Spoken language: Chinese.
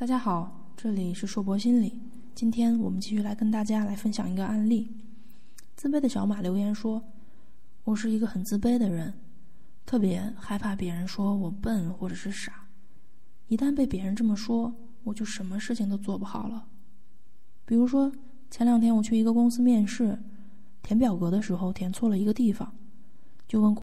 大家好这里是硕博心理。今天我们继续来跟大家来分享一个案例。自卑的小马留言说我是一个很自卑的人特别害怕别人说我笨或者是傻。一旦被别人这么说我就什么事情都做不好了。比如说前两天我去一个公司面试填表格的时候填错了一个地方就问